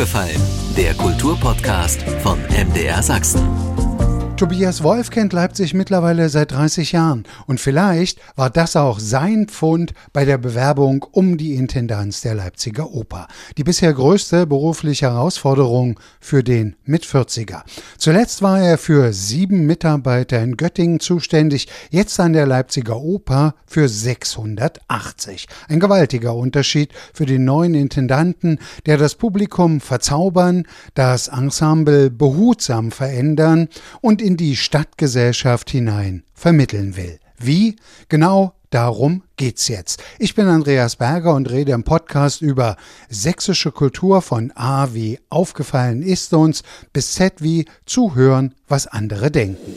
aufgefallen? Der Kulturpodcast von MDR Sachsen. Tobias Wolf kennt Leipzig mittlerweile seit 30 Jahren und vielleicht war das auch sein Pfund bei der Bewerbung um die Intendanz der Leipziger Oper. Die bisher größte berufliche Herausforderung für den Mit-40er. Zuletzt war er für sieben Mitarbeiter in Göttingen zuständig, jetzt an der Leipziger Oper für 680. Ein gewaltiger Unterschied für den neuen Intendanten, der das Publikum verzaubern, das Ensemble behutsam verändern und in die Stadtgesellschaft hinein vermitteln will. Wie? Genau darum geht's jetzt. Ich bin Andreas Berger und rede im Podcast über sächsische Kultur von A wie aufgefallen ist uns bis Z wie zuhören, was andere denken.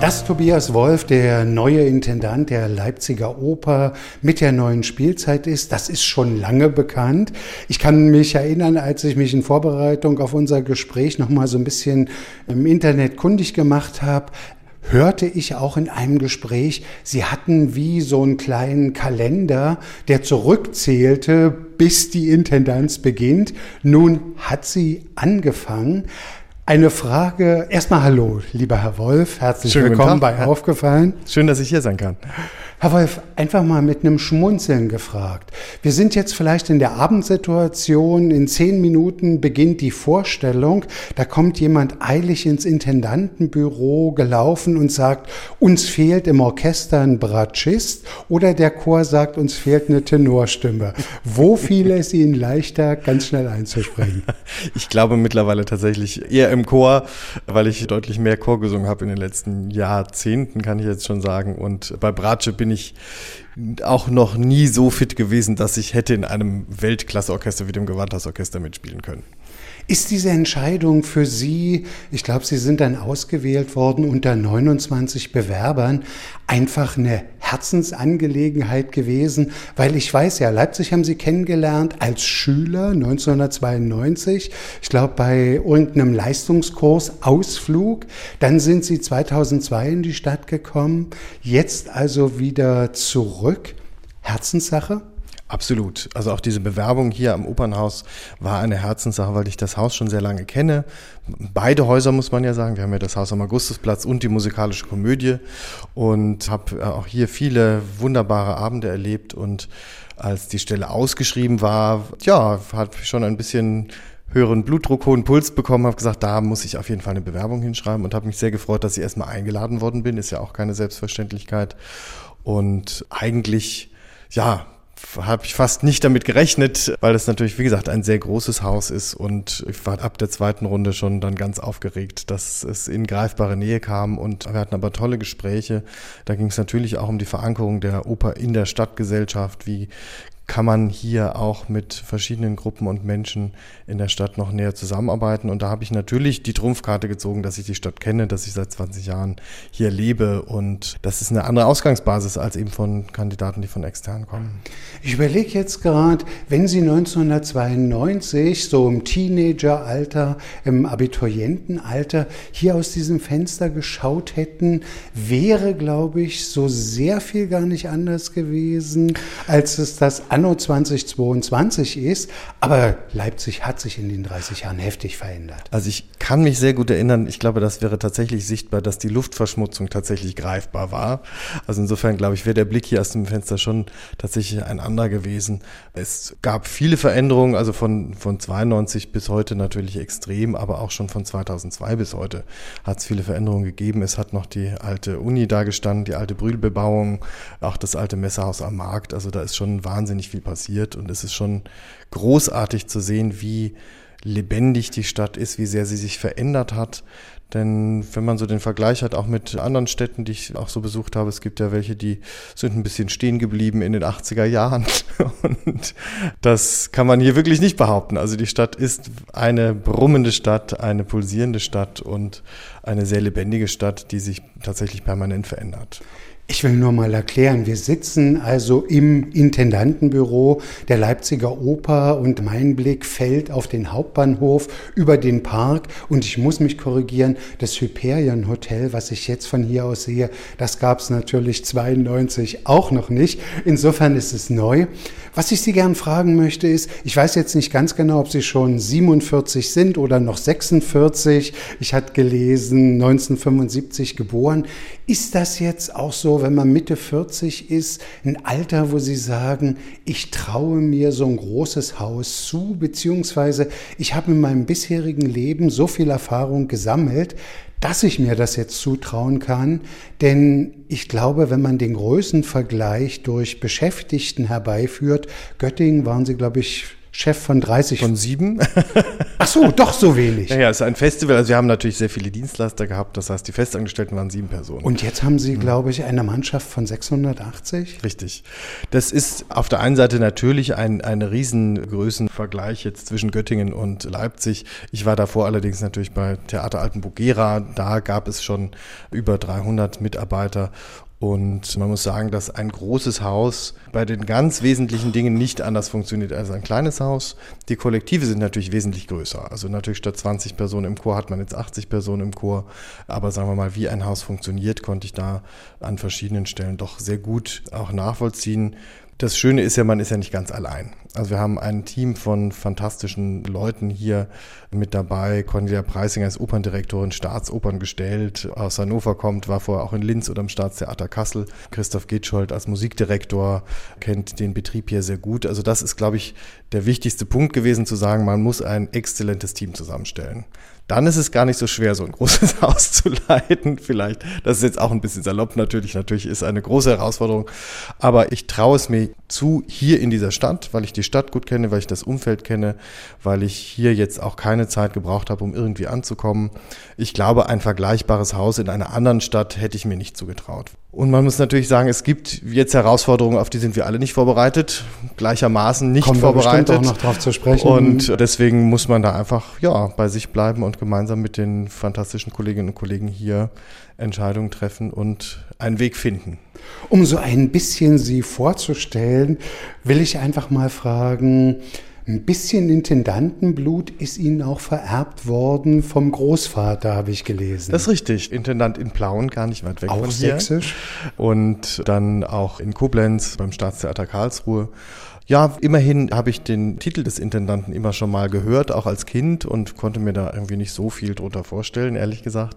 Dass Tobias Wolf der neue Intendant der Leipziger Oper mit der neuen Spielzeit ist, das ist schon lange bekannt. Ich kann mich erinnern, als ich mich in Vorbereitung auf unser Gespräch noch mal so ein bisschen im Internet kundig gemacht habe, hörte ich auch in einem Gespräch, Sie hatten wie so einen kleinen Kalender, der zurückzählte, bis die Intendanz beginnt. Nun hat sie angefangen. Eine Frage, erstmal hallo, lieber Herr Wolf, herzlich Schönen willkommen bei Aufgefallen. Schön, dass ich hier sein kann. Herr Wolf, einfach mal mit einem Schmunzeln gefragt. Wir sind jetzt vielleicht in der Abendsituation, in zehn Minuten beginnt die Vorstellung, da kommt jemand eilig ins Intendantenbüro gelaufen und sagt, uns fehlt im Orchester ein Bratschist oder der Chor sagt, uns fehlt eine Tenorstimme. Wo fiel es Ihnen leichter, ganz schnell einzusprechen? Ich glaube mittlerweile tatsächlich eher im Chor, weil ich deutlich mehr Chor gesungen habe in den letzten Jahrzehnten, kann ich jetzt schon sagen. Und bei Bratsche bin bin ich auch noch nie so fit gewesen, dass ich hätte in einem Weltklasseorchester wie dem Gewandhausorchester mitspielen können. Ist diese Entscheidung für Sie, ich glaube, Sie sind dann ausgewählt worden unter 29 Bewerbern, einfach eine Herzensangelegenheit gewesen? Weil ich weiß ja, Leipzig haben Sie kennengelernt als Schüler 1992, ich glaube bei irgendeinem Leistungskurs Ausflug. Dann sind Sie 2002 in die Stadt gekommen, jetzt also wieder zurück. Herzenssache? Absolut. Also auch diese Bewerbung hier am Opernhaus war eine Herzenssache, weil ich das Haus schon sehr lange kenne. Beide Häuser muss man ja sagen. Wir haben ja das Haus am Augustusplatz und die musikalische Komödie und habe äh, auch hier viele wunderbare Abende erlebt. Und als die Stelle ausgeschrieben war, ja, hat schon ein bisschen höheren Blutdruck, hohen Puls bekommen, habe gesagt, da muss ich auf jeden Fall eine Bewerbung hinschreiben und habe mich sehr gefreut, dass ich erstmal eingeladen worden bin. Ist ja auch keine Selbstverständlichkeit. Und eigentlich, ja, habe ich fast nicht damit gerechnet, weil es natürlich, wie gesagt, ein sehr großes Haus ist und ich war ab der zweiten Runde schon dann ganz aufgeregt, dass es in greifbare Nähe kam und wir hatten aber tolle Gespräche. Da ging es natürlich auch um die Verankerung der Oper in der Stadtgesellschaft. Wie kann man hier auch mit verschiedenen Gruppen und Menschen in der Stadt noch näher zusammenarbeiten. Und da habe ich natürlich die Trumpfkarte gezogen, dass ich die Stadt kenne, dass ich seit 20 Jahren hier lebe. Und das ist eine andere Ausgangsbasis als eben von Kandidaten, die von extern kommen. Ich überlege jetzt gerade, wenn Sie 1992 so im Teenageralter, im Abiturientenalter hier aus diesem Fenster geschaut hätten, wäre, glaube ich, so sehr viel gar nicht anders gewesen, als es das anno 2022 ist. Aber Leipzig hat sich in den 30 Jahren heftig verändert. Also ich kann mich sehr gut erinnern, ich glaube, das wäre tatsächlich sichtbar, dass die Luftverschmutzung tatsächlich greifbar war. Also insofern glaube ich, wäre der Blick hier aus dem Fenster schon tatsächlich ein anderer gewesen. Es gab viele Veränderungen, also von, von 92 bis heute natürlich extrem, aber auch schon von 2002 bis heute hat es viele Veränderungen gegeben. Es hat noch die alte Uni da gestanden, die alte Brühlbebauung, auch das alte Messerhaus am Markt. Also da ist schon wahnsinnig wahnsinnig viel passiert und es ist schon großartig zu sehen, wie lebendig die Stadt ist, wie sehr sie sich verändert hat. Denn wenn man so den Vergleich hat, auch mit anderen Städten, die ich auch so besucht habe, es gibt ja welche, die sind ein bisschen stehen geblieben in den 80er Jahren. Und das kann man hier wirklich nicht behaupten. Also die Stadt ist eine brummende Stadt, eine pulsierende Stadt und eine sehr lebendige Stadt, die sich tatsächlich permanent verändert. Ich will nur mal erklären, wir sitzen also im Intendantenbüro der Leipziger Oper und mein Blick fällt auf den Hauptbahnhof über den Park und ich muss mich korrigieren, das Hyperion Hotel, was ich jetzt von hier aus sehe, das gab es natürlich 92 auch noch nicht. Insofern ist es neu. Was ich Sie gern fragen möchte ist, ich weiß jetzt nicht ganz genau, ob Sie schon 47 sind oder noch 46. Ich hatte gelesen, 1975 geboren. Ist das jetzt auch so, wenn man Mitte 40 ist, ein Alter, wo Sie sagen, ich traue mir so ein großes Haus zu, beziehungsweise ich habe in meinem bisherigen Leben so viel Erfahrung gesammelt, dass ich mir das jetzt zutrauen kann. Denn ich glaube, wenn man den Größenvergleich durch Beschäftigten herbeiführt, Göttingen waren sie, glaube ich, Chef von 30. Von sieben? Ach so, doch so wenig. Ja, ja, es ist ein Festival. Also wir haben natürlich sehr viele Dienstleister gehabt. Das heißt, die Festangestellten waren sieben Personen. Und jetzt haben Sie, glaube ich, eine Mannschaft von 680? Richtig. Das ist auf der einen Seite natürlich ein, ein Riesengrößenvergleich jetzt zwischen Göttingen und Leipzig. Ich war davor allerdings natürlich bei Theater Altenburg Gera. Da gab es schon über 300 Mitarbeiter und man muss sagen, dass ein großes Haus bei den ganz wesentlichen Dingen nicht anders funktioniert als ein kleines Haus. Die Kollektive sind natürlich wesentlich größer. Also natürlich statt 20 Personen im Chor hat man jetzt 80 Personen im Chor. Aber sagen wir mal, wie ein Haus funktioniert, konnte ich da an verschiedenen Stellen doch sehr gut auch nachvollziehen. Das Schöne ist ja, man ist ja nicht ganz allein. Also wir haben ein Team von fantastischen Leuten hier mit dabei. Cornelia Preisinger ist Operndirektorin, Staatsopern gestellt, aus Hannover kommt, war vorher auch in Linz oder im Staatstheater Kassel. Christoph Gitschold als Musikdirektor kennt den Betrieb hier sehr gut. Also das ist, glaube ich, der wichtigste Punkt gewesen, zu sagen, man muss ein exzellentes Team zusammenstellen dann ist es gar nicht so schwer, so ein großes Haus zu leiten. Vielleicht, das ist jetzt auch ein bisschen salopp natürlich, natürlich ist eine große Herausforderung. Aber ich traue es mir zu, hier in dieser Stadt, weil ich die Stadt gut kenne, weil ich das Umfeld kenne, weil ich hier jetzt auch keine Zeit gebraucht habe, um irgendwie anzukommen. Ich glaube, ein vergleichbares Haus in einer anderen Stadt hätte ich mir nicht zugetraut. Und man muss natürlich sagen, es gibt jetzt Herausforderungen, auf die sind wir alle nicht vorbereitet, gleichermaßen nicht Kommen vorbereitet. Wir auch noch drauf zu sprechen. Und deswegen muss man da einfach ja bei sich bleiben und gemeinsam mit den fantastischen Kolleginnen und Kollegen hier Entscheidungen treffen und einen Weg finden. Um so ein bisschen Sie vorzustellen, will ich einfach mal fragen, ein bisschen Intendantenblut ist Ihnen auch vererbt worden vom Großvater, habe ich gelesen. Das ist richtig. Intendant in Plauen, gar nicht weit weg auch von hier. sächsisch. Und dann auch in Koblenz beim Staatstheater Karlsruhe. Ja, immerhin habe ich den Titel des Intendanten immer schon mal gehört, auch als Kind und konnte mir da irgendwie nicht so viel drunter vorstellen, ehrlich gesagt.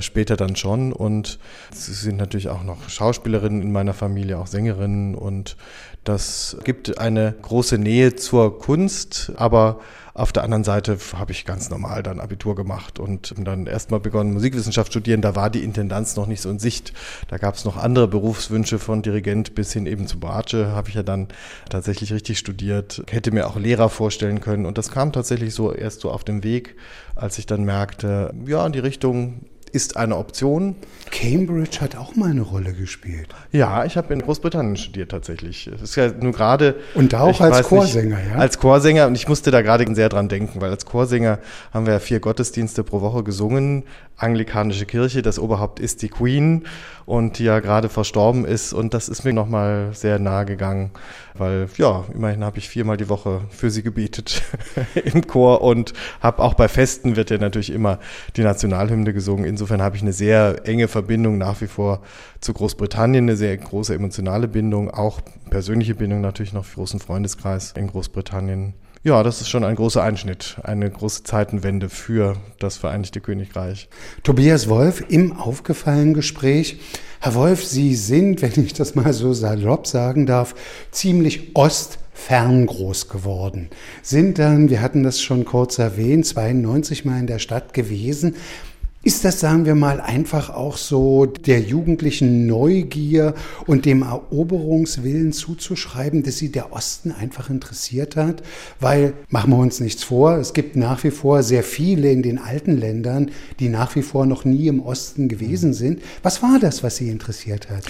Später dann schon. Und es sind natürlich auch noch Schauspielerinnen in meiner Familie, auch Sängerinnen. Und das gibt eine große Nähe zur Kunst, aber auf der anderen Seite habe ich ganz normal dann Abitur gemacht und dann erstmal begonnen, Musikwissenschaft studieren. Da war die Intendanz noch nicht so in Sicht. Da gab es noch andere Berufswünsche von Dirigent bis hin eben zu Bratsche. Habe ich ja dann tatsächlich richtig studiert. Hätte mir auch Lehrer vorstellen können. Und das kam tatsächlich so erst so auf dem Weg, als ich dann merkte, ja, in die Richtung ist eine Option. Cambridge hat auch mal eine Rolle gespielt. Ja, ich habe in Großbritannien studiert tatsächlich. Es ist ja nur gerade. Und da auch als Chorsänger, nicht, ja? Als Chorsänger und ich musste da gerade sehr dran denken, weil als Chorsänger haben wir ja vier Gottesdienste pro Woche gesungen. Anglikanische Kirche, das Oberhaupt ist die Queen und die ja gerade verstorben ist und das ist mir nochmal sehr nahe gegangen, weil ja, immerhin habe ich viermal die Woche für sie gebetet im Chor und habe auch bei Festen wird ja natürlich immer die Nationalhymne gesungen. Insofern habe ich eine sehr enge Verbindung nach wie vor zu Großbritannien, eine sehr große emotionale Bindung, auch persönliche Bindung natürlich noch für großen Freundeskreis in Großbritannien. Ja, das ist schon ein großer Einschnitt, eine große Zeitenwende für das Vereinigte Königreich. Tobias Wolf im aufgefallenen Gespräch. Herr Wolf, Sie sind, wenn ich das mal so salopp sagen darf, ziemlich ostfern groß geworden. Sind dann, wir hatten das schon kurz erwähnt, 92 mal in der Stadt gewesen. Ist das, sagen wir mal, einfach auch so der jugendlichen Neugier und dem Eroberungswillen zuzuschreiben, dass sie der Osten einfach interessiert hat? Weil, machen wir uns nichts vor, es gibt nach wie vor sehr viele in den alten Ländern, die nach wie vor noch nie im Osten gewesen sind. Was war das, was sie interessiert hat?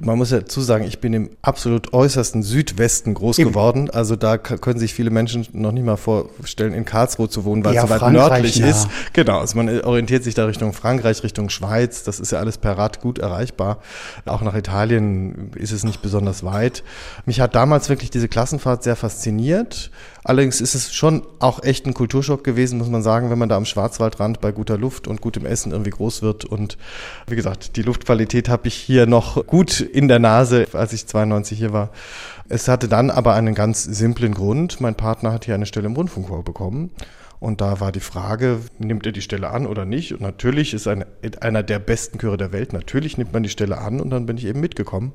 Man muss ja dazu sagen, ich bin im absolut äußersten Südwesten groß Eben. geworden. Also da können sich viele Menschen noch nicht mal vorstellen, in Karlsruhe zu wohnen, weil es so weit nördlich nah. ist. Genau, also man orientiert sich dadurch Richtung Frankreich, Richtung Schweiz. Das ist ja alles per Rad gut erreichbar. Auch nach Italien ist es nicht besonders weit. Mich hat damals wirklich diese Klassenfahrt sehr fasziniert. Allerdings ist es schon auch echt ein Kulturschock gewesen, muss man sagen, wenn man da am Schwarzwaldrand bei guter Luft und gutem Essen irgendwie groß wird. Und wie gesagt, die Luftqualität habe ich hier noch gut in der Nase, als ich 92 hier war. Es hatte dann aber einen ganz simplen Grund. Mein Partner hat hier eine Stelle im Rundfunkchor bekommen. Und da war die Frage, nimmt er die Stelle an oder nicht? Und natürlich ist eine, einer der besten Chöre der Welt, natürlich nimmt man die Stelle an und dann bin ich eben mitgekommen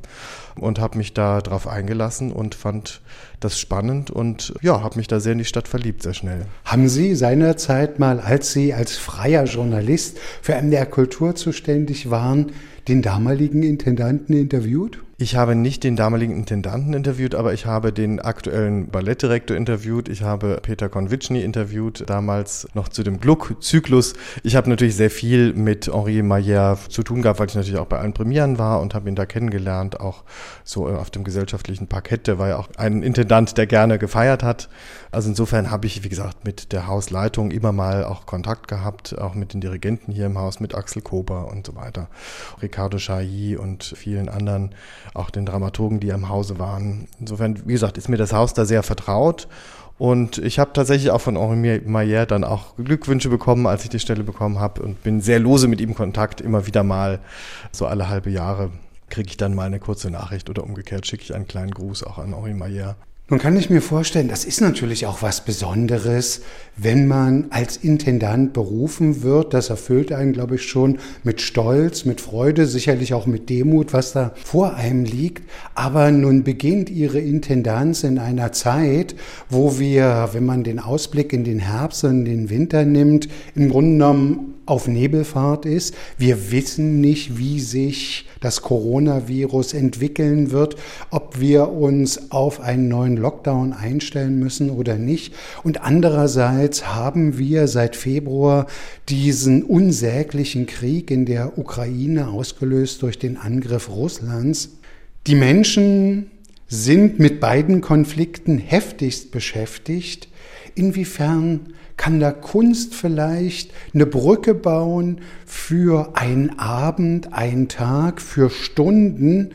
und habe mich da drauf eingelassen und fand das spannend und ja, habe mich da sehr in die Stadt verliebt, sehr schnell. Haben Sie seinerzeit mal, als Sie als freier Journalist für MDR Kultur zuständig waren, den damaligen Intendanten interviewt? Ich habe nicht den damaligen Intendanten interviewt, aber ich habe den aktuellen Ballettdirektor interviewt. Ich habe Peter Konvitschny interviewt, damals noch zu dem Gluck-Zyklus. Ich habe natürlich sehr viel mit Henri Maillard zu tun gehabt, weil ich natürlich auch bei allen Premieren war und habe ihn da kennengelernt, auch so auf dem gesellschaftlichen Parkett. Der war ja auch ein Intendant, der gerne gefeiert hat. Also insofern habe ich, wie gesagt, mit der Hausleitung immer mal auch Kontakt gehabt, auch mit den Dirigenten hier im Haus, mit Axel Kober und so weiter, Ricardo Chailly und vielen anderen auch den Dramaturgen, die im Hause waren. Insofern, wie gesagt, ist mir das Haus da sehr vertraut. Und ich habe tatsächlich auch von Henri Maillard dann auch Glückwünsche bekommen, als ich die Stelle bekommen habe und bin sehr lose mit ihm Kontakt, immer wieder mal, so alle halbe Jahre kriege ich dann mal eine kurze Nachricht oder umgekehrt schicke ich einen kleinen Gruß auch an Henri Maillard. Nun kann ich mir vorstellen, das ist natürlich auch was Besonderes, wenn man als Intendant berufen wird. Das erfüllt einen, glaube ich, schon mit Stolz, mit Freude, sicherlich auch mit Demut, was da vor einem liegt. Aber nun beginnt Ihre Intendanz in einer Zeit, wo wir, wenn man den Ausblick in den Herbst und den Winter nimmt, im Grunde genommen auf Nebelfahrt ist. Wir wissen nicht, wie sich das Coronavirus entwickeln wird, ob wir uns auf einen neuen Lockdown einstellen müssen oder nicht. Und andererseits haben wir seit Februar diesen unsäglichen Krieg in der Ukraine ausgelöst durch den Angriff Russlands. Die Menschen sind mit beiden Konflikten heftigst beschäftigt. Inwiefern kann da Kunst vielleicht eine Brücke bauen für einen Abend, einen Tag, für Stunden,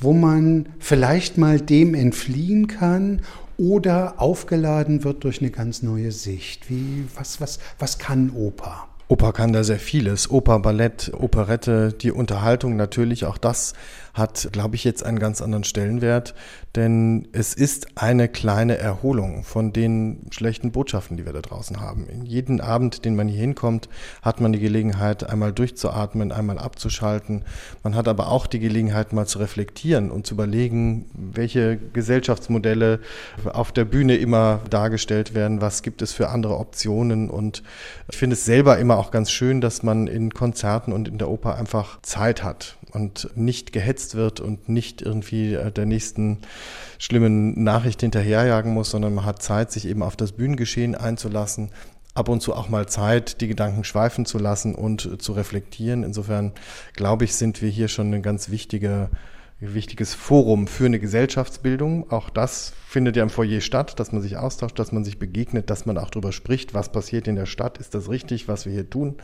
wo man vielleicht mal dem entfliehen kann oder aufgeladen wird durch eine ganz neue Sicht. Wie, was, was, was kann Oper? Oper kann da sehr vieles. Oper, Ballett, Operette, die Unterhaltung natürlich, auch das hat, glaube ich, jetzt einen ganz anderen Stellenwert, denn es ist eine kleine Erholung von den schlechten Botschaften, die wir da draußen haben. In jeden Abend, den man hier hinkommt, hat man die Gelegenheit, einmal durchzuatmen, einmal abzuschalten. Man hat aber auch die Gelegenheit, mal zu reflektieren und zu überlegen, welche Gesellschaftsmodelle auf der Bühne immer dargestellt werden, was gibt es für andere Optionen und ich finde es selber immer auch ganz schön, dass man in Konzerten und in der Oper einfach Zeit hat und nicht gehetzt wird und nicht irgendwie äh, der nächsten schlimmen Nachricht hinterherjagen muss, sondern man hat Zeit, sich eben auf das Bühnengeschehen einzulassen, ab und zu auch mal Zeit, die Gedanken schweifen zu lassen und zu reflektieren. Insofern glaube ich, sind wir hier schon eine ganz wichtige wichtiges Forum für eine Gesellschaftsbildung. Auch das findet ja im Foyer statt, dass man sich austauscht, dass man sich begegnet, dass man auch darüber spricht, was passiert in der Stadt, ist das richtig, was wir hier tun.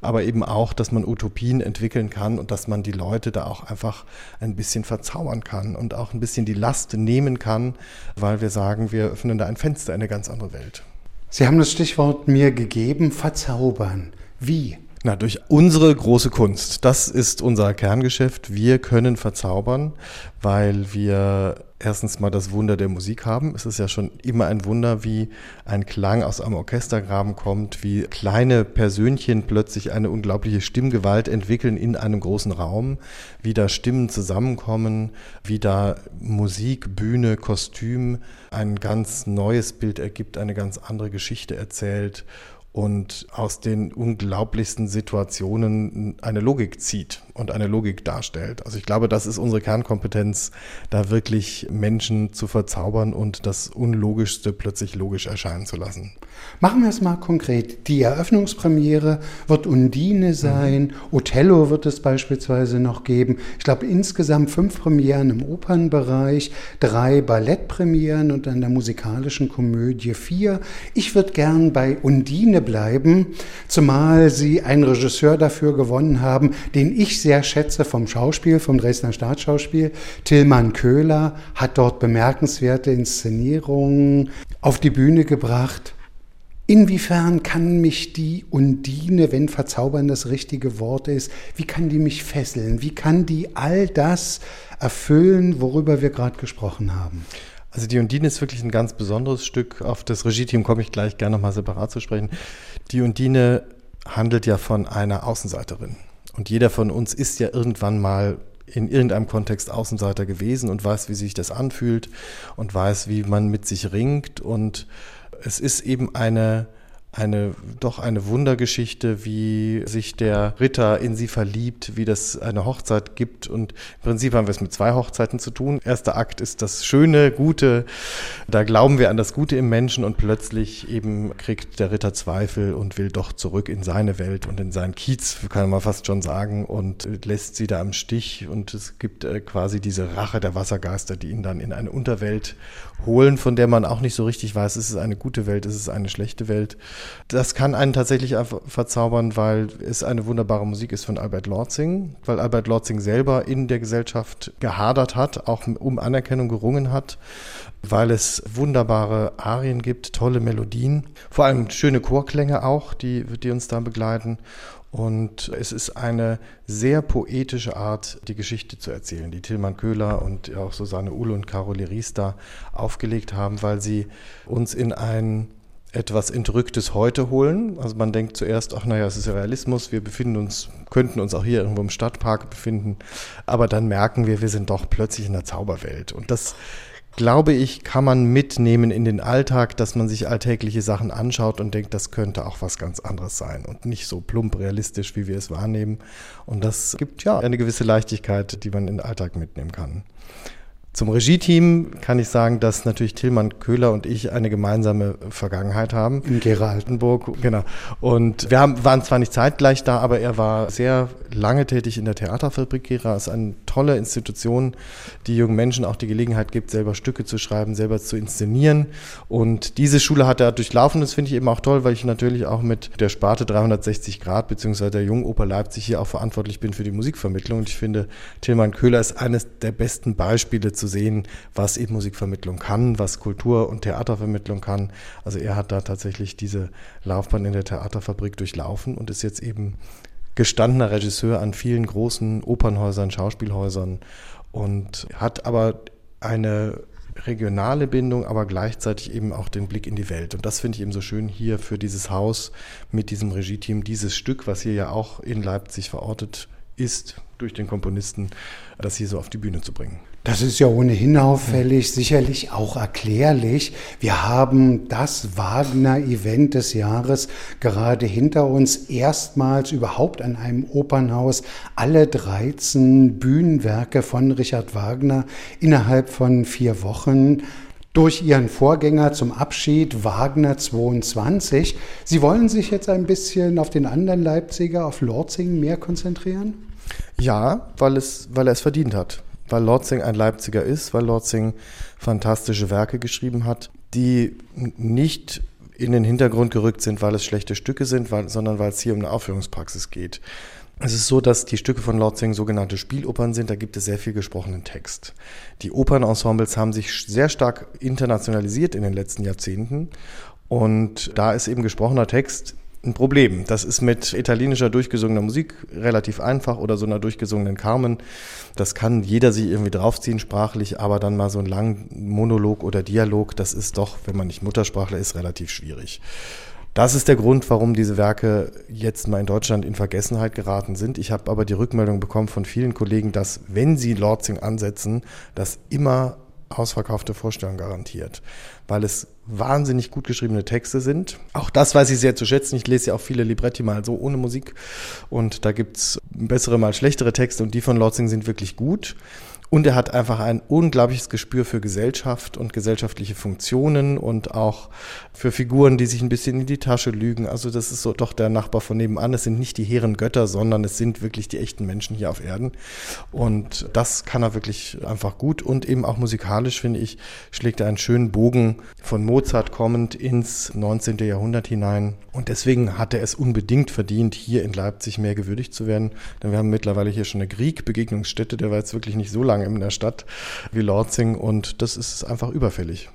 Aber eben auch, dass man Utopien entwickeln kann und dass man die Leute da auch einfach ein bisschen verzaubern kann und auch ein bisschen die Last nehmen kann, weil wir sagen, wir öffnen da ein Fenster in eine ganz andere Welt. Sie haben das Stichwort mir gegeben, verzaubern. Wie? Na, durch unsere große Kunst. Das ist unser Kerngeschäft. Wir können verzaubern, weil wir erstens mal das Wunder der Musik haben. Es ist ja schon immer ein Wunder, wie ein Klang aus einem Orchestergraben kommt, wie kleine Persönchen plötzlich eine unglaubliche Stimmgewalt entwickeln in einem großen Raum, wie da Stimmen zusammenkommen, wie da Musik, Bühne, Kostüm ein ganz neues Bild ergibt, eine ganz andere Geschichte erzählt und aus den unglaublichsten Situationen eine Logik zieht und eine Logik darstellt. Also ich glaube, das ist unsere Kernkompetenz, da wirklich Menschen zu verzaubern und das Unlogischste plötzlich logisch erscheinen zu lassen. Machen wir es mal konkret. Die Eröffnungspremiere wird Undine sein. Othello wird es beispielsweise noch geben. Ich glaube insgesamt fünf Premieren im Opernbereich, drei Ballettpremieren und an der musikalischen Komödie vier. Ich würde gern bei Undine bleiben, zumal Sie einen Regisseur dafür gewonnen haben, den ich sehr schätze vom Schauspiel, vom Dresdner Staatsschauspiel. Tilman Köhler hat dort bemerkenswerte Inszenierungen auf die Bühne gebracht. Inwiefern kann mich die Undine, wenn verzaubern das richtige Wort ist, wie kann die mich fesseln? Wie kann die all das erfüllen, worüber wir gerade gesprochen haben? Also die Undine ist wirklich ein ganz besonderes Stück. Auf das Regie-Team komme ich gleich gerne nochmal separat zu sprechen. Die Undine handelt ja von einer Außenseiterin. Und jeder von uns ist ja irgendwann mal in irgendeinem Kontext Außenseiter gewesen und weiß, wie sich das anfühlt und weiß, wie man mit sich ringt und es ist eben eine eine doch eine Wundergeschichte, wie sich der Ritter in sie verliebt, wie das eine Hochzeit gibt. Und im Prinzip haben wir es mit zwei Hochzeiten zu tun. Erster Akt ist das Schöne, Gute. Da glauben wir an das Gute im Menschen und plötzlich eben kriegt der Ritter Zweifel und will doch zurück in seine Welt und in seinen Kiez, kann man fast schon sagen, und lässt sie da am Stich. Und es gibt äh, quasi diese Rache der Wassergeister, die ihn dann in eine Unterwelt holen, von der man auch nicht so richtig weiß, ist es eine gute Welt, ist es eine schlechte Welt. Das kann einen tatsächlich verzaubern, weil es eine wunderbare Musik ist von Albert Lorzing, weil Albert Lorzing selber in der Gesellschaft gehadert hat, auch um Anerkennung gerungen hat, weil es wunderbare Arien gibt, tolle Melodien, vor allem schöne Chorklänge auch, die, die uns da begleiten. Und es ist eine sehr poetische Art, die Geschichte zu erzählen, die Tilman Köhler und auch Susanne Uhl und Carole Ries da aufgelegt haben, weil sie uns in ein etwas entrücktes Heute holen. Also man denkt zuerst, ach naja, es ist Realismus, wir befinden uns, könnten uns auch hier irgendwo im Stadtpark befinden, aber dann merken wir, wir sind doch plötzlich in der Zauberwelt. Und das glaube ich, kann man mitnehmen in den Alltag, dass man sich alltägliche Sachen anschaut und denkt, das könnte auch was ganz anderes sein und nicht so plump realistisch, wie wir es wahrnehmen. Und das gibt ja eine gewisse Leichtigkeit, die man in den Alltag mitnehmen kann. Zum Regie-Team kann ich sagen, dass natürlich Tillmann Köhler und ich eine gemeinsame Vergangenheit haben. In Gera Altenburg. Genau. Und wir haben, waren zwar nicht zeitgleich da, aber er war sehr lange tätig in der Theaterfabrik Gera. Es ist eine tolle Institution, die jungen Menschen auch die Gelegenheit gibt, selber Stücke zu schreiben, selber zu inszenieren. Und diese Schule hat er durchlaufen. Das finde ich eben auch toll, weil ich natürlich auch mit der Sparte 360 Grad beziehungsweise der Jungoper Leipzig hier auch verantwortlich bin für die Musikvermittlung. Und ich finde, Tillmann Köhler ist eines der besten Beispiele zu sehen, was eben Musikvermittlung kann, was Kultur- und Theatervermittlung kann. Also er hat da tatsächlich diese Laufbahn in der Theaterfabrik durchlaufen und ist jetzt eben gestandener Regisseur an vielen großen Opernhäusern, Schauspielhäusern und hat aber eine regionale Bindung, aber gleichzeitig eben auch den Blick in die Welt. Und das finde ich eben so schön hier für dieses Haus mit diesem Regie-Team, dieses Stück, was hier ja auch in Leipzig verortet ist, durch den Komponisten, das hier so auf die Bühne zu bringen. Das ist ja ohnehin auffällig, sicherlich auch erklärlich. Wir haben das Wagner-Event des Jahres gerade hinter uns. Erstmals überhaupt an einem Opernhaus alle 13 Bühnenwerke von Richard Wagner innerhalb von vier Wochen durch Ihren Vorgänger zum Abschied Wagner 22. Sie wollen sich jetzt ein bisschen auf den anderen Leipziger, auf Lorzing mehr konzentrieren? Ja, weil, es, weil er es verdient hat weil Lorzing ein Leipziger ist, weil Lorzing fantastische Werke geschrieben hat, die nicht in den Hintergrund gerückt sind, weil es schlechte Stücke sind, weil, sondern weil es hier um eine Aufführungspraxis geht. Es ist so, dass die Stücke von Lorzing sogenannte Spielopern sind, da gibt es sehr viel gesprochenen Text. Die Opernensembles haben sich sehr stark internationalisiert in den letzten Jahrzehnten und da ist eben gesprochener Text ein Problem. Das ist mit italienischer durchgesungener Musik relativ einfach oder so einer durchgesungenen Carmen. Das kann jeder sich irgendwie draufziehen sprachlich, aber dann mal so ein langen Monolog oder Dialog, das ist doch, wenn man nicht Muttersprachler ist, relativ schwierig. Das ist der Grund, warum diese Werke jetzt mal in Deutschland in Vergessenheit geraten sind. Ich habe aber die Rückmeldung bekommen von vielen Kollegen, dass wenn sie Lordzing ansetzen, das immer ausverkaufte Vorstellung garantiert, weil es wahnsinnig gut geschriebene Texte sind. Auch das weiß ich sehr zu schätzen. Ich lese ja auch viele Libretti mal so ohne Musik und da gibt's bessere, mal schlechtere Texte und die von Lotzing sind wirklich gut. Und er hat einfach ein unglaubliches Gespür für Gesellschaft und gesellschaftliche Funktionen und auch für Figuren, die sich ein bisschen in die Tasche lügen. Also das ist so doch der Nachbar von nebenan. Es sind nicht die hehren Götter, sondern es sind wirklich die echten Menschen hier auf Erden. Und das kann er wirklich einfach gut. Und eben auch musikalisch, finde ich, schlägt er einen schönen Bogen von Mozart kommend ins 19. Jahrhundert hinein. Und deswegen hat er es unbedingt verdient, hier in Leipzig mehr gewürdigt zu werden. Denn wir haben mittlerweile hier schon eine Krieg-Begegnungsstätte, der war jetzt wirklich nicht so lange in der Stadt wie Lorzing und das ist einfach überfällig.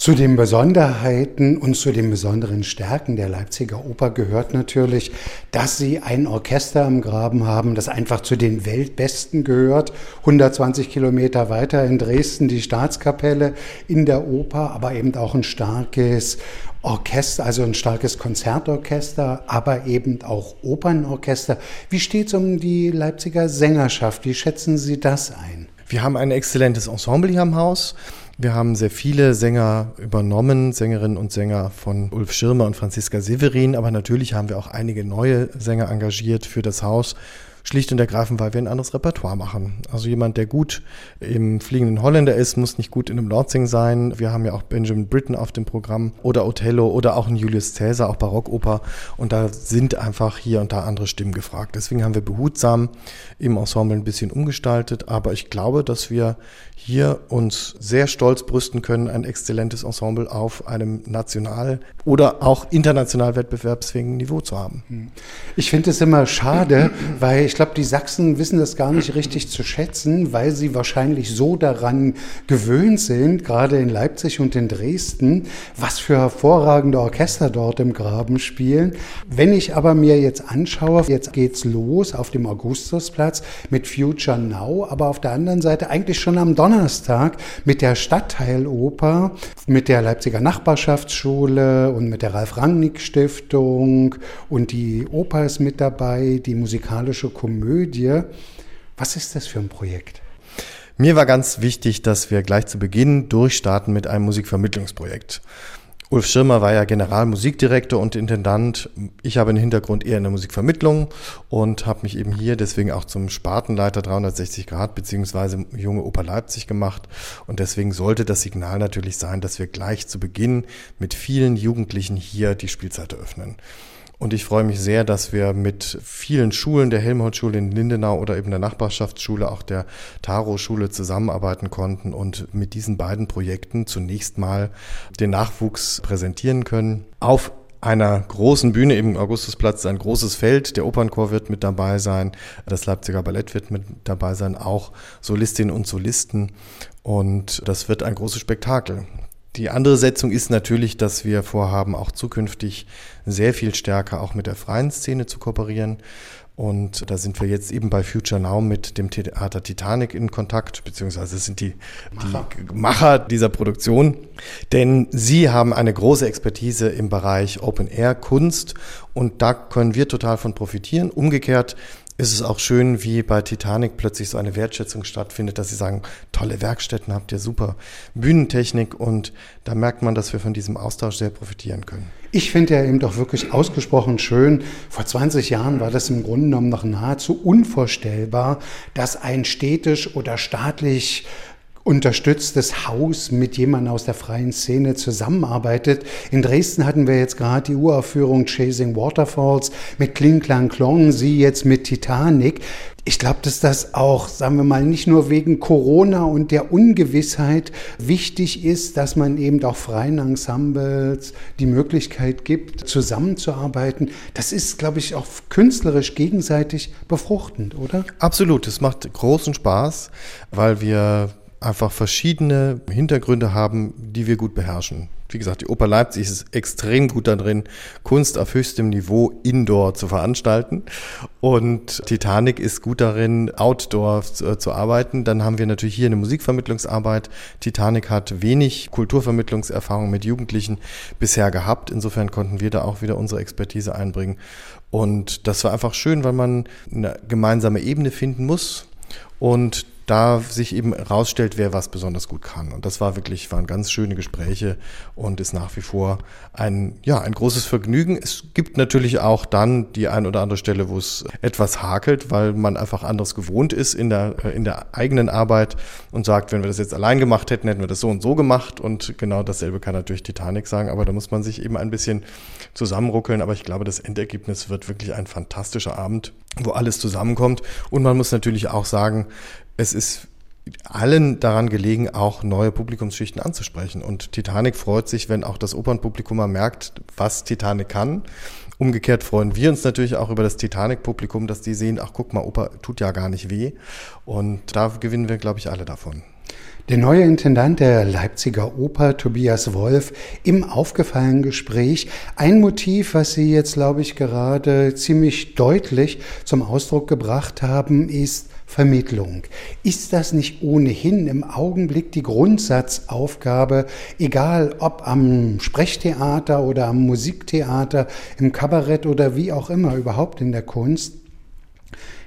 Zu den Besonderheiten und zu den besonderen Stärken der Leipziger Oper gehört natürlich, dass sie ein Orchester im Graben haben, das einfach zu den Weltbesten gehört. 120 Kilometer weiter in Dresden die Staatskapelle in der Oper, aber eben auch ein starkes Orchester, also ein starkes Konzertorchester, aber eben auch Opernorchester. Wie steht es um die Leipziger Sängerschaft? Wie schätzen Sie das ein? Wir haben ein exzellentes Ensemble hier am Haus. Wir haben sehr viele Sänger übernommen, Sängerinnen und Sänger von Ulf Schirmer und Franziska Severin, aber natürlich haben wir auch einige neue Sänger engagiert für das Haus Schlicht und ergreifend, weil wir ein anderes Repertoire machen. Also jemand, der gut im Fliegenden Holländer ist, muss nicht gut in einem Lordsing sein. Wir haben ja auch Benjamin Britten auf dem Programm oder Othello oder auch ein Julius Caesar, auch Barockoper. Und da sind einfach hier und da andere Stimmen gefragt. Deswegen haben wir behutsam im Ensemble ein bisschen umgestaltet. Aber ich glaube, dass wir hier uns sehr stolz brüsten können, ein exzellentes Ensemble auf einem national oder auch international wettbewerbsfähigen Niveau zu haben. Ich finde es immer schade, weil ich glaube, die Sachsen wissen das gar nicht richtig zu schätzen, weil sie wahrscheinlich so daran gewöhnt sind, gerade in Leipzig und in Dresden, was für hervorragende Orchester dort im Graben spielen. Wenn ich aber mir jetzt anschaue, jetzt geht's los auf dem Augustusplatz mit Future Now, aber auf der anderen Seite eigentlich schon am Donnerstag mit der Stadtteiloper, mit der Leipziger Nachbarschaftsschule und mit der Ralf-Rangnick-Stiftung und die Oper ist mit dabei, die musikalische Komödie. Was ist das für ein Projekt? Mir war ganz wichtig, dass wir gleich zu Beginn durchstarten mit einem Musikvermittlungsprojekt. Ulf Schirmer war ja Generalmusikdirektor und Intendant. Ich habe einen Hintergrund eher in der Musikvermittlung und habe mich eben hier deswegen auch zum Spartenleiter 360 Grad beziehungsweise Junge Oper Leipzig gemacht. Und deswegen sollte das Signal natürlich sein, dass wir gleich zu Beginn mit vielen Jugendlichen hier die Spielzeit eröffnen. Und ich freue mich sehr, dass wir mit vielen Schulen, der Helmholtz-Schule in Lindenau oder eben der Nachbarschaftsschule, auch der Taro-Schule zusammenarbeiten konnten und mit diesen beiden Projekten zunächst mal den Nachwuchs präsentieren können. Auf einer großen Bühne im Augustusplatz ein großes Feld. Der Opernchor wird mit dabei sein, das Leipziger Ballett wird mit dabei sein, auch Solistinnen und Solisten. Und das wird ein großes Spektakel. Die andere Setzung ist natürlich, dass wir vorhaben, auch zukünftig sehr viel stärker auch mit der freien Szene zu kooperieren. Und da sind wir jetzt eben bei Future Now mit dem Theater Titanic in Kontakt, beziehungsweise sind die, Macher. die Macher dieser Produktion. Denn sie haben eine große Expertise im Bereich Open Air Kunst und da können wir total von profitieren. Umgekehrt ist es auch schön, wie bei Titanic plötzlich so eine Wertschätzung stattfindet, dass sie sagen, tolle Werkstätten habt ihr, super Bühnentechnik und da merkt man, dass wir von diesem Austausch sehr profitieren können. Ich finde ja eben doch wirklich ausgesprochen schön. Vor 20 Jahren war das im Grunde genommen noch nahezu unvorstellbar, dass ein städtisch oder staatlich unterstütztes Haus mit jemandem aus der freien Szene zusammenarbeitet. In Dresden hatten wir jetzt gerade die Uraufführung Chasing Waterfalls mit Kling Klang Klong, sie jetzt mit Titanic. Ich glaube, dass das auch, sagen wir mal, nicht nur wegen Corona und der Ungewissheit wichtig ist, dass man eben auch freien Ensembles die Möglichkeit gibt, zusammenzuarbeiten. Das ist, glaube ich, auch künstlerisch gegenseitig befruchtend, oder? Absolut. Es macht großen Spaß, weil wir einfach verschiedene Hintergründe haben, die wir gut beherrschen. Wie gesagt, die Oper Leipzig ist extrem gut darin, Kunst auf höchstem Niveau indoor zu veranstalten. Und Titanic ist gut darin, outdoor zu, zu, arbeiten. Dann haben wir natürlich hier eine Musikvermittlungsarbeit. Titanic hat wenig Kulturvermittlungserfahrung mit Jugendlichen bisher gehabt. Insofern konnten wir da auch wieder unsere Expertise einbringen. Und das war einfach schön, weil man eine gemeinsame Ebene finden muss. Und da sich eben rausstellt, wer was besonders gut kann. Und das war wirklich, waren ganz schöne Gespräche und ist nach wie vor ein, ja, ein großes Vergnügen. Es gibt natürlich auch dann die ein oder andere Stelle, wo es etwas hakelt, weil man einfach anderes gewohnt ist in der, äh, in der eigenen Arbeit und sagt, wenn wir das jetzt allein gemacht hätten, hätten wir das so und so gemacht. Und genau dasselbe kann natürlich Titanic sagen, aber da muss man sich eben ein bisschen zusammenruckeln. Aber ich glaube, das Endergebnis wird wirklich ein fantastischer Abend, wo alles zusammenkommt. Und man muss natürlich auch sagen, es ist allen daran gelegen, auch neue Publikumsschichten anzusprechen. Und Titanic freut sich, wenn auch das Opernpublikum mal merkt, was Titanic kann. Umgekehrt freuen wir uns natürlich auch über das Titanic-Publikum, dass die sehen, ach guck mal, Oper tut ja gar nicht weh. Und da gewinnen wir, glaube ich, alle davon. Der neue Intendant der Leipziger Oper, Tobias Wolf, im aufgefallenen Gespräch. Ein Motiv, was Sie jetzt, glaube ich, gerade ziemlich deutlich zum Ausdruck gebracht haben, ist Vermittlung. Ist das nicht ohnehin im Augenblick die Grundsatzaufgabe, egal ob am Sprechtheater oder am Musiktheater, im Kabarett oder wie auch immer, überhaupt in der Kunst?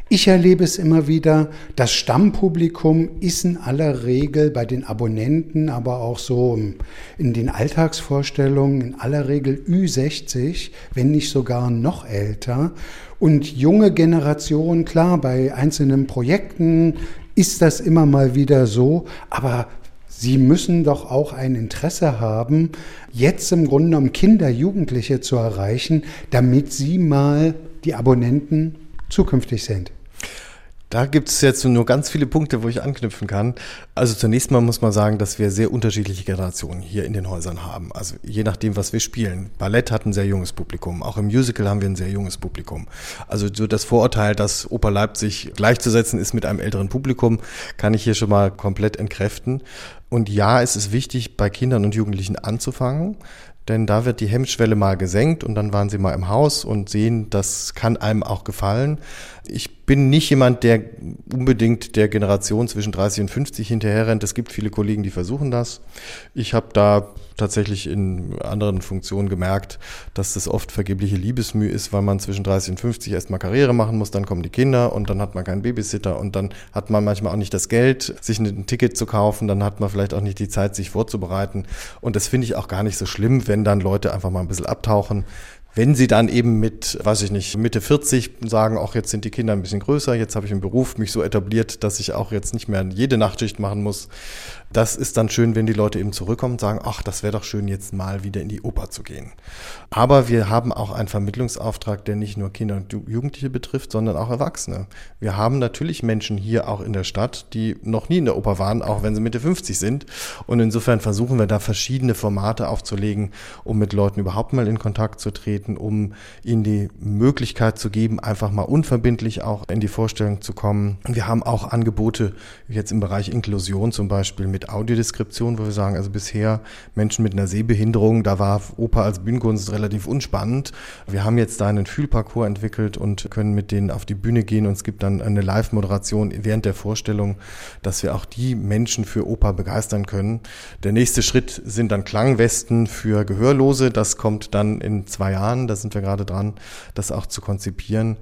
Ich erlebe es immer wieder, das Stammpublikum ist in aller Regel bei den Abonnenten, aber auch so in den Alltagsvorstellungen in aller Regel Ü60, wenn nicht sogar noch älter. Und junge Generationen, klar, bei einzelnen Projekten ist das immer mal wieder so, aber Sie müssen doch auch ein Interesse haben, jetzt im Grunde genommen Kinder, Jugendliche zu erreichen, damit sie mal die Abonnenten zukünftig sind. Da gibt es jetzt nur ganz viele Punkte, wo ich anknüpfen kann. Also zunächst mal muss man sagen, dass wir sehr unterschiedliche Generationen hier in den Häusern haben. Also je nachdem, was wir spielen. Ballett hat ein sehr junges Publikum. Auch im Musical haben wir ein sehr junges Publikum. Also so das Vorurteil, dass Oper Leipzig gleichzusetzen ist mit einem älteren Publikum, kann ich hier schon mal komplett entkräften. Und ja, es ist wichtig, bei Kindern und Jugendlichen anzufangen denn da wird die Hemmschwelle mal gesenkt und dann waren sie mal im Haus und sehen, das kann einem auch gefallen. Ich bin nicht jemand, der unbedingt der Generation zwischen 30 und 50 hinterherrennt. Es gibt viele Kollegen, die versuchen das. Ich habe da tatsächlich in anderen Funktionen gemerkt, dass das oft vergebliche Liebesmüh ist, weil man zwischen 30 und 50 erstmal Karriere machen muss, dann kommen die Kinder und dann hat man keinen Babysitter und dann hat man manchmal auch nicht das Geld, sich ein Ticket zu kaufen, dann hat man vielleicht auch nicht die Zeit, sich vorzubereiten. Und das finde ich auch gar nicht so schlimm, wenn dann Leute einfach mal ein bisschen abtauchen. Wenn sie dann eben mit, weiß ich nicht, Mitte 40 sagen, auch jetzt sind die Kinder ein bisschen größer, jetzt habe ich im Beruf mich so etabliert, dass ich auch jetzt nicht mehr jede Nachtschicht machen muss, das ist dann schön, wenn die Leute eben zurückkommen und sagen, ach, das wäre doch schön, jetzt mal wieder in die Oper zu gehen. Aber wir haben auch einen Vermittlungsauftrag, der nicht nur Kinder und Jugendliche betrifft, sondern auch Erwachsene. Wir haben natürlich Menschen hier auch in der Stadt, die noch nie in der Oper waren, auch wenn sie Mitte 50 sind. Und insofern versuchen wir da verschiedene Formate aufzulegen, um mit Leuten überhaupt mal in Kontakt zu treten, um ihnen die Möglichkeit zu geben, einfach mal unverbindlich auch in die Vorstellung zu kommen. Wir haben auch Angebote, jetzt im Bereich Inklusion zum Beispiel mit Audiodeskription, wo wir sagen, also bisher Menschen mit einer Sehbehinderung, da war Oper als Bühnenkunst relativ unspannend. Wir haben jetzt da einen Fühlparcours entwickelt und können mit denen auf die Bühne gehen und es gibt dann eine Live-Moderation während der Vorstellung, dass wir auch die Menschen für Oper begeistern können. Der nächste Schritt sind dann Klangwesten für Gehörlose. Das kommt dann in zwei Jahren. Da sind wir gerade dran, das auch zu konzipieren.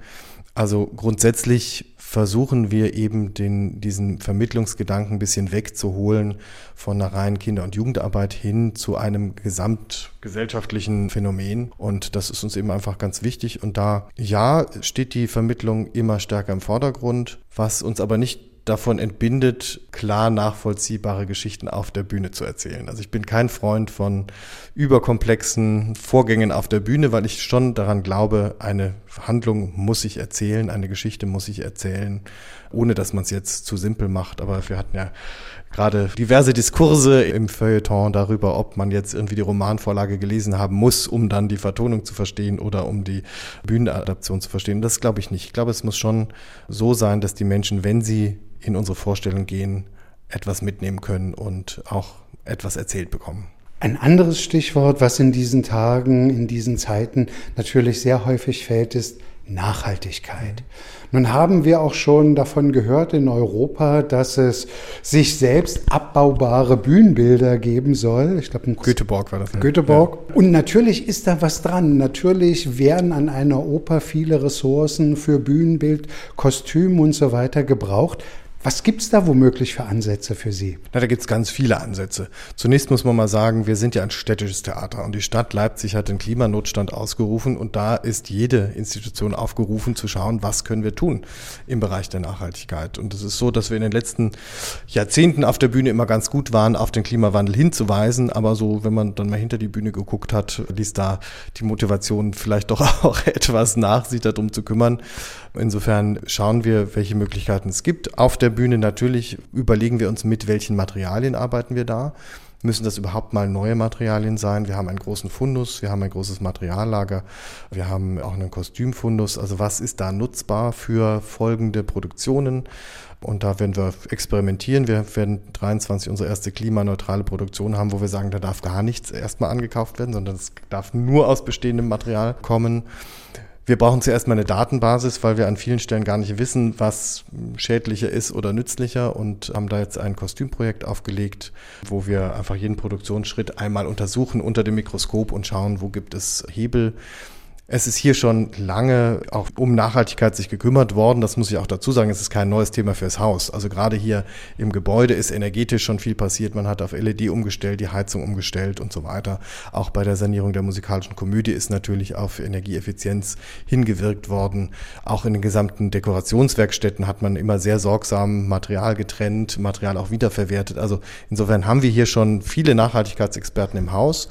Also grundsätzlich versuchen wir eben den, diesen Vermittlungsgedanken ein bisschen wegzuholen von einer reinen Kinder- und Jugendarbeit hin zu einem gesamtgesellschaftlichen Phänomen. Und das ist uns eben einfach ganz wichtig. Und da, ja, steht die Vermittlung immer stärker im Vordergrund, was uns aber nicht davon entbindet, klar nachvollziehbare Geschichten auf der Bühne zu erzählen. Also ich bin kein Freund von überkomplexen Vorgängen auf der Bühne, weil ich schon daran glaube, eine Handlung muss ich erzählen, eine Geschichte muss ich erzählen, ohne dass man es jetzt zu simpel macht. Aber wir hatten ja gerade diverse Diskurse im Feuilleton darüber, ob man jetzt irgendwie die Romanvorlage gelesen haben muss, um dann die Vertonung zu verstehen oder um die Bühnenadaption zu verstehen. Das glaube ich nicht. Ich glaube, es muss schon so sein, dass die Menschen, wenn sie in unsere Vorstellung gehen, etwas mitnehmen können und auch etwas erzählt bekommen. Ein anderes Stichwort, was in diesen Tagen, in diesen Zeiten natürlich sehr häufig fällt, ist Nachhaltigkeit. Nun haben wir auch schon davon gehört in Europa, dass es sich selbst abbaubare Bühnenbilder geben soll. Ich glaube, Göteborg war das. Ne? Göteborg. Ja. Und natürlich ist da was dran. Natürlich werden an einer Oper viele Ressourcen für Bühnenbild, Kostüm und so weiter gebraucht. Was gibt es da womöglich für Ansätze für Sie? Na, da gibt es ganz viele Ansätze. Zunächst muss man mal sagen, wir sind ja ein städtisches Theater und die Stadt Leipzig hat den Klimanotstand ausgerufen und da ist jede Institution aufgerufen zu schauen, was können wir tun im Bereich der Nachhaltigkeit. Und es ist so, dass wir in den letzten Jahrzehnten auf der Bühne immer ganz gut waren, auf den Klimawandel hinzuweisen, aber so, wenn man dann mal hinter die Bühne geguckt hat, ließ da die Motivation vielleicht doch auch etwas nach, sich darum zu kümmern. Insofern schauen wir, welche Möglichkeiten es gibt. Auf der Bühne natürlich überlegen wir uns, mit welchen Materialien arbeiten wir da. Müssen das überhaupt mal neue Materialien sein? Wir haben einen großen Fundus, wir haben ein großes Materiallager, wir haben auch einen Kostümfundus. Also was ist da nutzbar für folgende Produktionen? Und da werden wir experimentieren. Wir werden 23 unsere erste klimaneutrale Produktion haben, wo wir sagen, da darf gar nichts erstmal angekauft werden, sondern es darf nur aus bestehendem Material kommen. Wir brauchen zuerst mal eine Datenbasis, weil wir an vielen Stellen gar nicht wissen, was schädlicher ist oder nützlicher und haben da jetzt ein Kostümprojekt aufgelegt, wo wir einfach jeden Produktionsschritt einmal untersuchen unter dem Mikroskop und schauen, wo gibt es Hebel, es ist hier schon lange auch um Nachhaltigkeit sich gekümmert worden. Das muss ich auch dazu sagen. Es ist kein neues Thema fürs Haus. Also gerade hier im Gebäude ist energetisch schon viel passiert. Man hat auf LED umgestellt, die Heizung umgestellt und so weiter. Auch bei der Sanierung der musikalischen Komödie ist natürlich auf Energieeffizienz hingewirkt worden. Auch in den gesamten Dekorationswerkstätten hat man immer sehr sorgsam Material getrennt, Material auch wiederverwertet. Also insofern haben wir hier schon viele Nachhaltigkeitsexperten im Haus.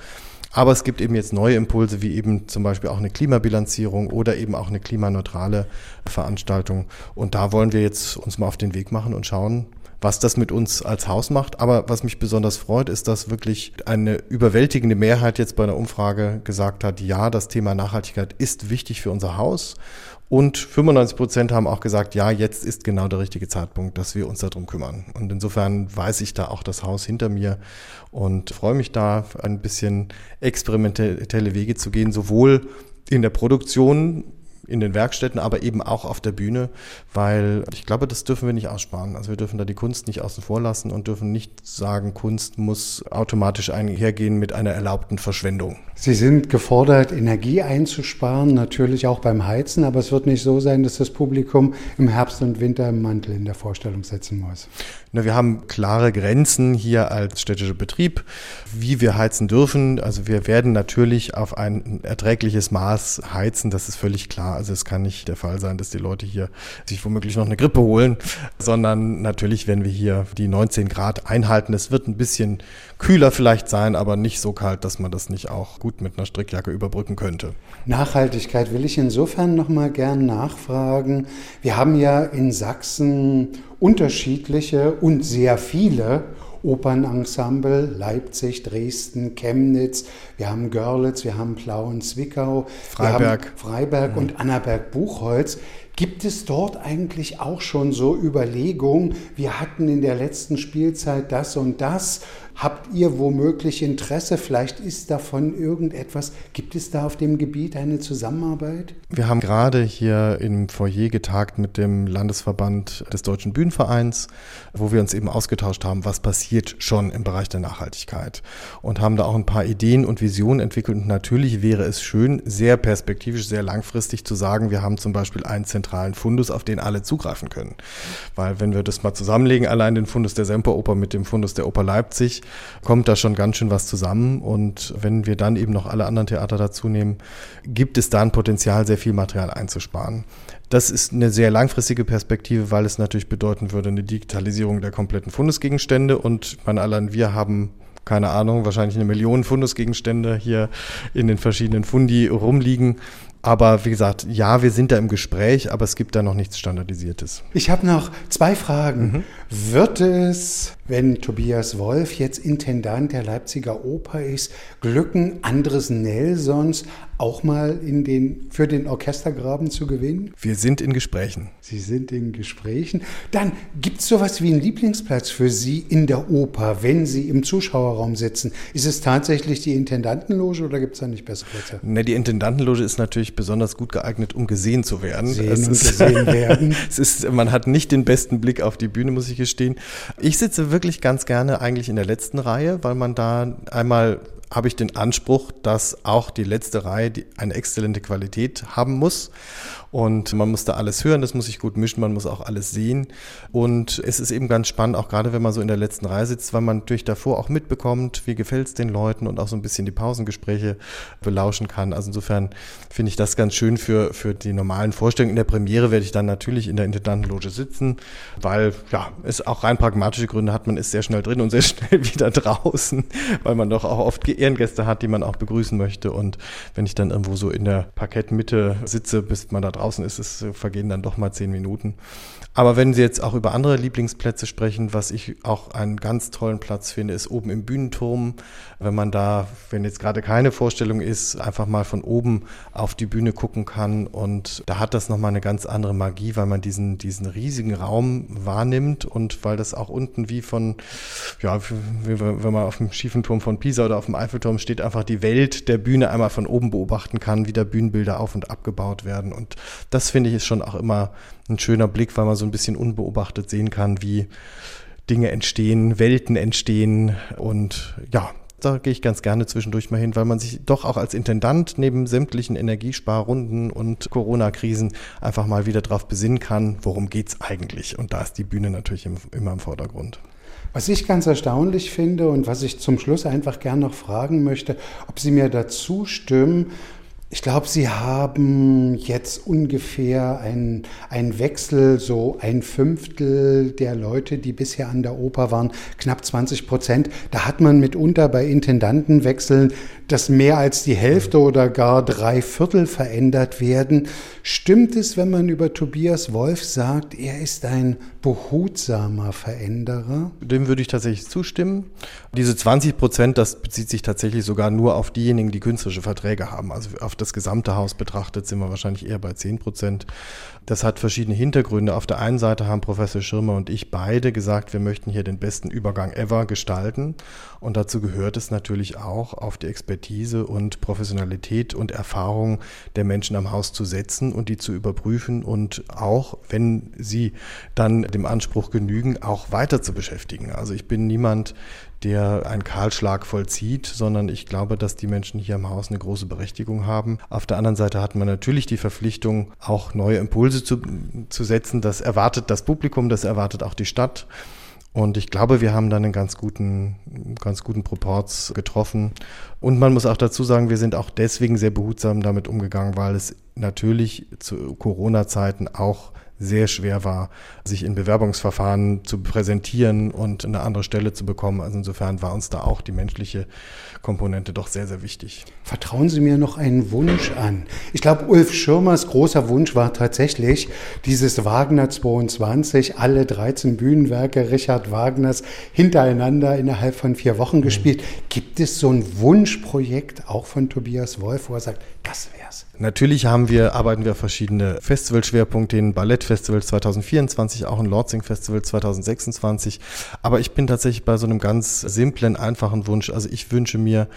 Aber es gibt eben jetzt neue Impulse, wie eben zum Beispiel auch eine Klimabilanzierung oder eben auch eine klimaneutrale Veranstaltung. Und da wollen wir jetzt uns mal auf den Weg machen und schauen, was das mit uns als Haus macht. Aber was mich besonders freut, ist, dass wirklich eine überwältigende Mehrheit jetzt bei einer Umfrage gesagt hat, ja, das Thema Nachhaltigkeit ist wichtig für unser Haus. Und 95 Prozent haben auch gesagt, ja, jetzt ist genau der richtige Zeitpunkt, dass wir uns darum kümmern. Und insofern weiß ich da auch das Haus hinter mir und freue mich da ein bisschen experimentelle Wege zu gehen, sowohl in der Produktion in den Werkstätten, aber eben auch auf der Bühne, weil ich glaube, das dürfen wir nicht aussparen. Also wir dürfen da die Kunst nicht außen vor lassen und dürfen nicht sagen, Kunst muss automatisch einhergehen mit einer erlaubten Verschwendung. Sie sind gefordert, Energie einzusparen, natürlich auch beim Heizen, aber es wird nicht so sein, dass das Publikum im Herbst und Winter im Mantel in der Vorstellung setzen muss. Na, wir haben klare Grenzen hier als städtischer Betrieb, wie wir heizen dürfen. Also wir werden natürlich auf ein erträgliches Maß heizen, das ist völlig klar. Also es kann nicht der Fall sein, dass die Leute hier sich womöglich noch eine Grippe holen, sondern natürlich werden wir hier die 19 Grad einhalten. Es wird ein bisschen kühler vielleicht sein, aber nicht so kalt, dass man das nicht auch gut mit einer Strickjacke überbrücken könnte. Nachhaltigkeit will ich insofern noch mal gern nachfragen. Wir haben ja in Sachsen unterschiedliche und sehr viele Opernensemble, Leipzig, Dresden, Chemnitz, wir haben Görlitz, wir haben Plauen, Zwickau, Freiberg, Freiberg mhm. und Annaberg-Buchholz. Gibt es dort eigentlich auch schon so Überlegungen, wir hatten in der letzten Spielzeit das und das, Habt ihr womöglich Interesse? Vielleicht ist davon irgendetwas. Gibt es da auf dem Gebiet eine Zusammenarbeit? Wir haben gerade hier im Foyer getagt mit dem Landesverband des Deutschen Bühnenvereins, wo wir uns eben ausgetauscht haben, was passiert schon im Bereich der Nachhaltigkeit. Und haben da auch ein paar Ideen und Visionen entwickelt. Und natürlich wäre es schön, sehr perspektivisch, sehr langfristig zu sagen, wir haben zum Beispiel einen zentralen Fundus, auf den alle zugreifen können. Weil wenn wir das mal zusammenlegen, allein den Fundus der Semperoper mit dem Fundus der Oper Leipzig, kommt da schon ganz schön was zusammen. Und wenn wir dann eben noch alle anderen Theater dazu nehmen, gibt es da ein Potenzial, sehr viel Material einzusparen. Das ist eine sehr langfristige Perspektive, weil es natürlich bedeuten würde, eine Digitalisierung der kompletten Fundesgegenstände. Und meine allein wir haben keine Ahnung, wahrscheinlich eine Million Fundusgegenstände hier in den verschiedenen Fundi rumliegen. Aber wie gesagt, ja, wir sind da im Gespräch, aber es gibt da noch nichts Standardisiertes. Ich habe noch zwei Fragen. Mhm. Wird es, wenn Tobias Wolf jetzt Intendant der Leipziger Oper ist, glücken, Andres Nelsons auch mal in den, für den Orchestergraben zu gewinnen? Wir sind in Gesprächen. Sie sind in Gesprächen. Dann gibt es sowas wie einen Lieblingsplatz für Sie in der Oper, wenn Sie im Zuschauerraum sitzen. Ist es tatsächlich die Intendantenloge oder gibt es da nicht bessere Plätze? Ne, die Intendantenloge ist natürlich besonders gut geeignet, um gesehen zu werden. Sehen es und gesehen werden. es ist, man hat nicht den besten Blick auf die Bühne, muss ich gestehen. Ich sitze wirklich ganz gerne eigentlich in der letzten Reihe, weil man da einmal habe ich den Anspruch, dass auch die letzte Reihe eine exzellente Qualität haben muss. Und man muss da alles hören, das muss sich gut mischen, man muss auch alles sehen. Und es ist eben ganz spannend, auch gerade wenn man so in der letzten Reihe sitzt, weil man natürlich davor auch mitbekommt, wie gefällt es den Leuten und auch so ein bisschen die Pausengespräche belauschen kann. Also insofern finde ich das ganz schön für, für die normalen Vorstellungen. In der Premiere werde ich dann natürlich in der Intendantenloge sitzen, weil ja, es auch rein pragmatische Gründe hat. Man ist sehr schnell drin und sehr schnell wieder draußen, weil man doch auch oft Ehrengäste hat, die man auch begrüßen möchte. Und wenn ich dann irgendwo so in der Parkettmitte sitze, bis man da draußen ist, es vergehen dann doch mal zehn Minuten. Aber wenn Sie jetzt auch über andere Lieblingsplätze sprechen, was ich auch einen ganz tollen Platz finde, ist oben im Bühnenturm. Wenn man da, wenn jetzt gerade keine Vorstellung ist, einfach mal von oben auf die Bühne gucken kann. Und da hat das nochmal eine ganz andere Magie, weil man diesen, diesen riesigen Raum wahrnimmt und weil das auch unten wie von, ja, wenn man auf dem schiefen Turm von Pisa oder auf dem Eiffelturm steht, einfach die Welt der Bühne einmal von oben beobachten kann, wie da Bühnenbilder auf und abgebaut werden. Und das finde ich ist schon auch immer ein schöner Blick, weil man so ein bisschen unbeobachtet sehen kann, wie Dinge entstehen, Welten entstehen und ja, da gehe ich ganz gerne zwischendurch mal hin, weil man sich doch auch als Intendant neben sämtlichen Energiesparrunden und Corona-Krisen einfach mal wieder darauf besinnen kann, worum es eigentlich. Und da ist die Bühne natürlich immer im Vordergrund. Was ich ganz erstaunlich finde und was ich zum Schluss einfach gerne noch fragen möchte, ob Sie mir dazu stimmen, ich glaube, Sie haben jetzt ungefähr einen, Wechsel, so ein Fünftel der Leute, die bisher an der Oper waren, knapp 20 Prozent. Da hat man mitunter bei Intendantenwechseln, dass mehr als die Hälfte oder gar drei Viertel verändert werden. Stimmt es, wenn man über Tobias Wolf sagt, er ist ein behutsamer Veränderer? Dem würde ich tatsächlich zustimmen. Diese 20 Prozent, das bezieht sich tatsächlich sogar nur auf diejenigen, die künstlerische Verträge haben, also auf das gesamte Haus betrachtet, sind wir wahrscheinlich eher bei 10 Prozent. Das hat verschiedene Hintergründe. Auf der einen Seite haben Professor Schirmer und ich beide gesagt, wir möchten hier den besten Übergang ever gestalten. Und dazu gehört es natürlich auch, auf die Expertise und Professionalität und Erfahrung der Menschen am Haus zu setzen und die zu überprüfen und auch, wenn sie dann dem Anspruch genügen, auch weiter zu beschäftigen. Also ich bin niemand, der einen Kahlschlag vollzieht, sondern ich glaube, dass die Menschen hier im Haus eine große Berechtigung haben. Auf der anderen Seite hat man natürlich die Verpflichtung, auch neue Impulse zu, zu setzen. Das erwartet das Publikum, das erwartet auch die Stadt. Und ich glaube, wir haben dann einen ganz guten, ganz guten Proports getroffen. Und man muss auch dazu sagen, wir sind auch deswegen sehr behutsam damit umgegangen, weil es natürlich zu Corona-Zeiten auch sehr schwer war, sich in Bewerbungsverfahren zu präsentieren und eine andere Stelle zu bekommen. Also insofern war uns da auch die menschliche Komponente doch sehr, sehr wichtig. Vertrauen Sie mir noch einen Wunsch an. Ich glaube, Ulf Schirmers großer Wunsch war tatsächlich dieses Wagner 22, alle 13 Bühnenwerke Richard Wagners hintereinander innerhalb von vier Wochen mhm. gespielt. Gibt es so ein Wunschprojekt auch von Tobias Wolf, wo er sagt, das wär's? Natürlich haben wir, arbeiten wir verschiedene Festivalschwerpunkte, den Ballettfestival 2024, auch ein Lordsing Festival 2026. Aber ich bin tatsächlich bei so einem ganz simplen, einfachen Wunsch. Also ich wünsche mir,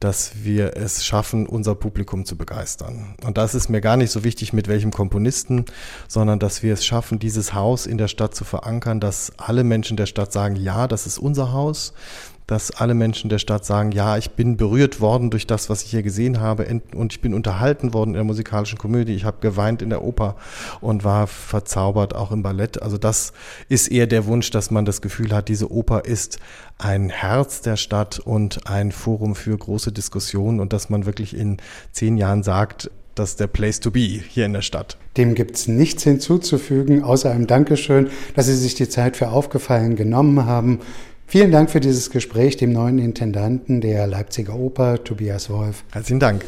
dass wir es schaffen, unser Publikum zu begeistern. Und das ist mir gar nicht so wichtig, mit welchem Komponisten, sondern dass wir es schaffen, dieses Haus in der Stadt zu verankern, dass alle Menschen der Stadt sagen, ja, das ist unser Haus, dass alle Menschen der Stadt sagen, ja, ich bin berührt worden durch das, was ich hier gesehen habe und ich bin unterhalten worden in der musikalischen Komödie, ich habe geweint in der Oper und war verzaubert auch im Ballett. Also das ist eher der Wunsch, dass man das Gefühl hat, diese Oper ist ein Herz der Stadt und ein Forum für große Diskussionen und dass man wirklich in zehn Jahren sagt, das ist der Place to be hier in der Stadt. Dem gibt es nichts hinzuzufügen, außer einem Dankeschön, dass Sie sich die Zeit für aufgefallen genommen haben. Vielen Dank für dieses Gespräch dem neuen Intendanten der Leipziger Oper, Tobias Wolf. Herzlichen Dank.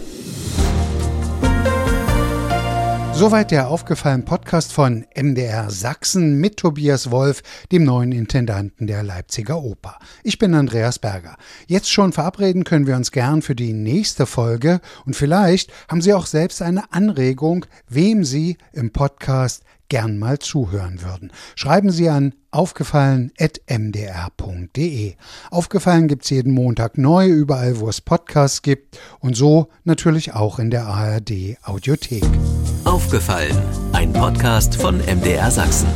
Soweit der aufgefallen Podcast von MDR Sachsen mit Tobias Wolf, dem neuen Intendanten der Leipziger Oper. Ich bin Andreas Berger. Jetzt schon verabreden können wir uns gern für die nächste Folge und vielleicht haben Sie auch selbst eine Anregung, wem Sie im Podcast gern mal zuhören würden. Schreiben Sie an aufgefallen.mdr.de. Aufgefallen gibt's jeden Montag neu, überall wo es Podcasts gibt und so natürlich auch in der ARD Audiothek. Aufgefallen, ein Podcast von MDR Sachsen.